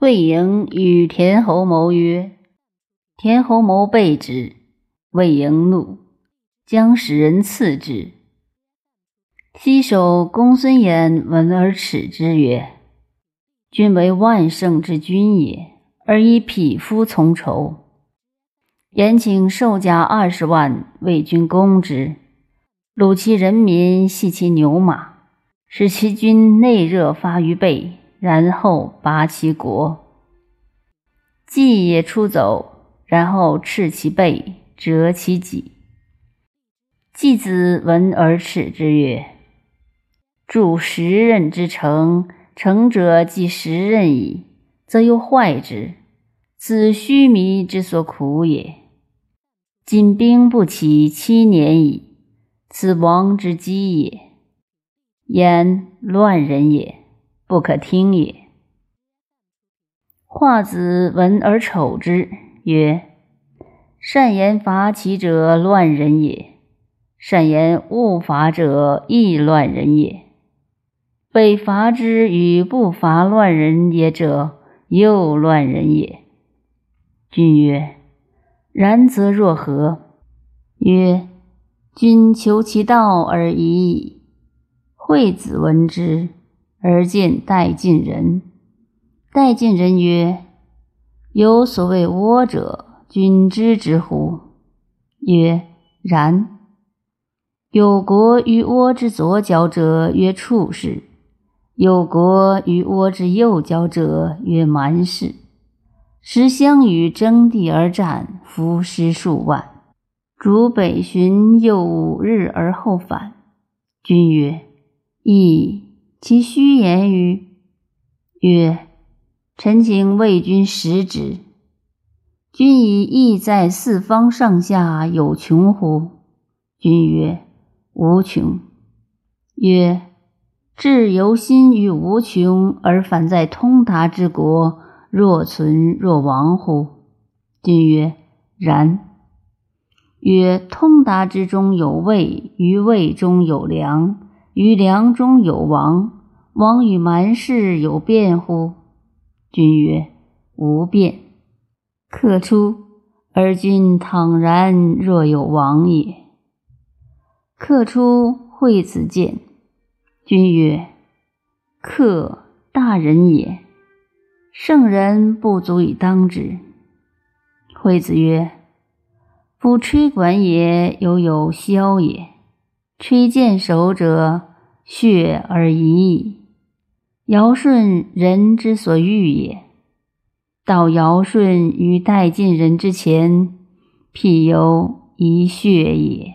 魏婴与田侯谋曰：“田侯谋备之。”魏婴怒，将使人刺之。西首公孙衍闻而耻之曰：“君为万乘之君也，而以匹夫从仇。”言请授甲二十万，为君攻之。虏其人民，系其牛马，使其军内热发于背，然后拔其国。季也出走，然后赤其背。折其脊。季子闻而耻之曰：“筑十仞之城，城者即十仞矣，则又坏之。此须弥之所苦也。今兵不起七年矣，此亡之机也。焉乱人也，不可听也。”华子闻而丑之曰。善言伐齐者乱人也，善言勿伐者亦乱人也。被伐之与不伐乱人也者，又乱人也。君曰：然则若何？曰：君求其道而已矣。惠子闻之，而见待晋人。待晋人曰：有所谓倭者。君知之乎？曰：然。有国于倭之左脚者，曰处士；有国于倭之右脚者，曰蛮士。时相与争地而战，夫尸数万。逐北巡，又五日而后返。君曰：噫！其虚言于？曰：臣请为君食之。君以意在四方上下有穷乎？君曰：无穷。曰：至由心于无穷，而反在通达之国，若存若亡乎？君曰：然。曰：通达之中有味，于味中有良，于梁中有王，王与蛮氏有变乎？君曰：无变。客出，而君倘然若有王也。客出，惠子见，君曰：“客大人也，圣人不足以当之。”惠子曰：“夫吹管也，犹有箫也；吹剑手者，血而已。尧舜人之所欲也。”到尧舜于殆尽人之前，辟犹一血也。